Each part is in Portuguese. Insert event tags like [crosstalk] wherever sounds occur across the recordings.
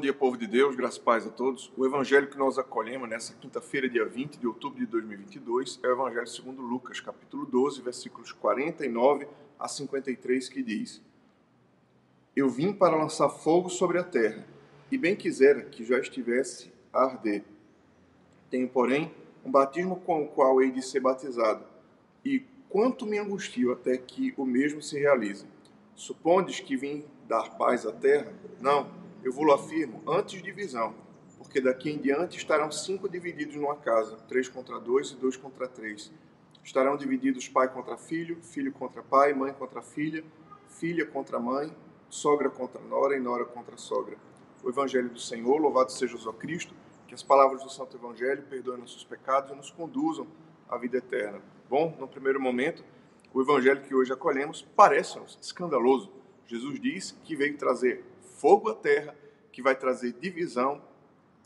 Bom dia, povo de Deus, graças e paz a todos. O evangelho que nós acolhemos nessa quinta-feira, dia 20 de outubro de 2022, é o evangelho segundo Lucas, capítulo 12, versículos 49 a 53, que diz: Eu vim para lançar fogo sobre a terra, e bem quisera que já estivesse a arder. Tenho, porém, um batismo com o qual hei de ser batizado, e quanto me angustio até que o mesmo se realize. Supondes que vim dar paz à terra? Não eu vou afirmo, antes divisão, porque daqui em diante estarão cinco divididos numa casa, três contra dois e dois contra três. Estarão divididos pai contra filho, filho contra pai, mãe contra filha, filha contra mãe, sogra contra nora e nora contra sogra. O Evangelho do Senhor, louvado seja o Cristo, que as palavras do Santo Evangelho perdoem nossos pecados e nos conduzam à vida eterna. Bom, no primeiro momento, o Evangelho que hoje acolhemos parece-nos escandaloso. Jesus diz que veio trazer fogo à terra, que vai trazer divisão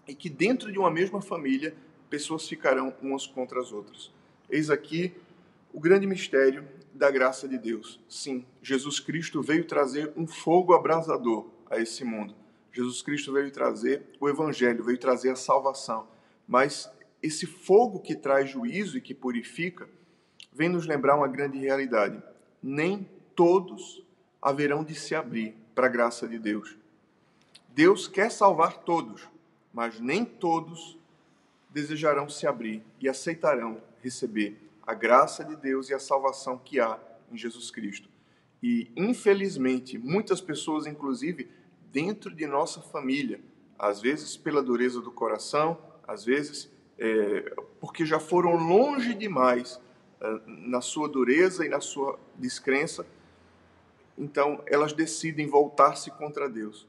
e que dentro de uma mesma família pessoas ficarão umas contra as outras. Eis aqui o grande mistério da graça de Deus. Sim, Jesus Cristo veio trazer um fogo abrasador a esse mundo. Jesus Cristo veio trazer o evangelho, veio trazer a salvação. Mas esse fogo que traz juízo e que purifica, vem nos lembrar uma grande realidade. Nem todos haverão de se abrir para a graça de Deus. Deus quer salvar todos, mas nem todos desejarão se abrir e aceitarão receber a graça de Deus e a salvação que há em Jesus Cristo. E, infelizmente, muitas pessoas, inclusive dentro de nossa família, às vezes pela dureza do coração, às vezes é, porque já foram longe demais é, na sua dureza e na sua descrença, então elas decidem voltar-se contra Deus.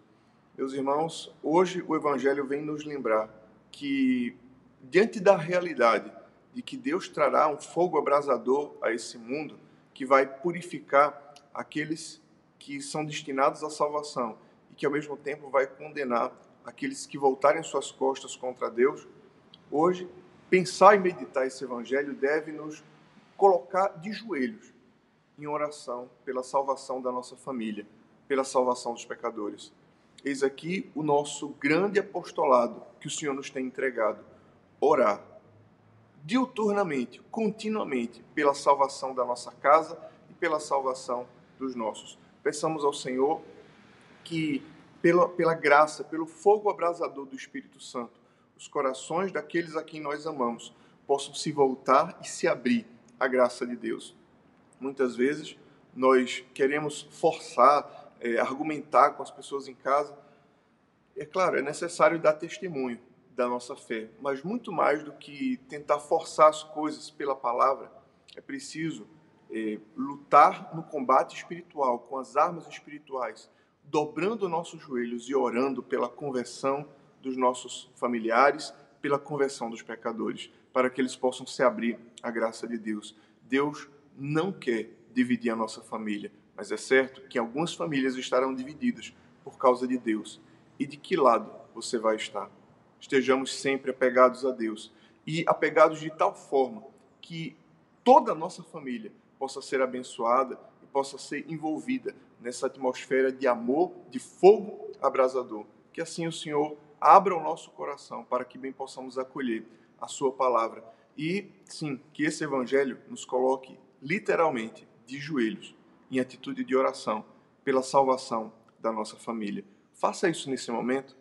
Meus irmãos, hoje o Evangelho vem nos lembrar que, diante da realidade de que Deus trará um fogo abrasador a esse mundo, que vai purificar aqueles que são destinados à salvação e que, ao mesmo tempo, vai condenar aqueles que voltarem suas costas contra Deus, hoje, pensar e meditar esse Evangelho deve nos colocar de joelhos em oração pela salvação da nossa família, pela salvação dos pecadores. Eis aqui o nosso grande apostolado que o Senhor nos tem entregado: orar diuturnamente, continuamente, pela salvação da nossa casa e pela salvação dos nossos. Peçamos ao Senhor que, pela, pela graça, pelo fogo abrasador do Espírito Santo, os corações daqueles a quem nós amamos possam se voltar e se abrir à graça de Deus. Muitas vezes nós queremos forçar é, argumentar com as pessoas em casa. É claro, é necessário dar testemunho da nossa fé, mas muito mais do que tentar forçar as coisas pela palavra, é preciso é, lutar no combate espiritual, com as armas espirituais, dobrando nossos joelhos e orando pela conversão dos nossos familiares, pela conversão dos pecadores, para que eles possam se abrir à graça de Deus. Deus não quer dividir a nossa família, mas é certo que algumas famílias estarão divididas por causa de Deus. E de que lado você vai estar? Estejamos sempre apegados a Deus e apegados de tal forma que toda a nossa família possa ser abençoada e possa ser envolvida nessa atmosfera de amor, de fogo abrasador. Que assim o Senhor abra o nosso coração para que bem possamos acolher a Sua palavra. E, sim, que esse Evangelho nos coloque literalmente de joelhos em atitude de oração pela salvação da nossa família. Faça isso nesse momento.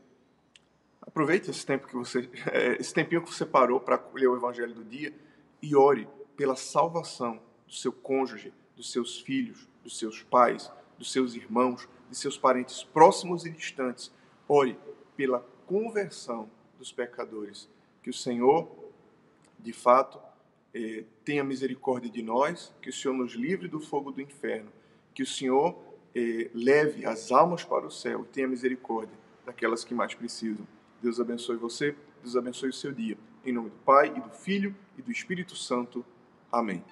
Aproveite esse tempo que você, [laughs] esse tempinho que você parou para ler o Evangelho do dia e ore pela salvação do seu cônjuge, dos seus filhos, dos seus pais, dos seus irmãos, de seus parentes próximos e distantes. Ore pela conversão dos pecadores. Que o Senhor, de fato, eh, tenha misericórdia de nós, que o Senhor nos livre do fogo do inferno, que o Senhor eh, leve as almas para o céu e tenha misericórdia daquelas que mais precisam. Deus abençoe você, Deus abençoe o seu dia. Em nome do Pai, e do Filho, e do Espírito Santo. Amém.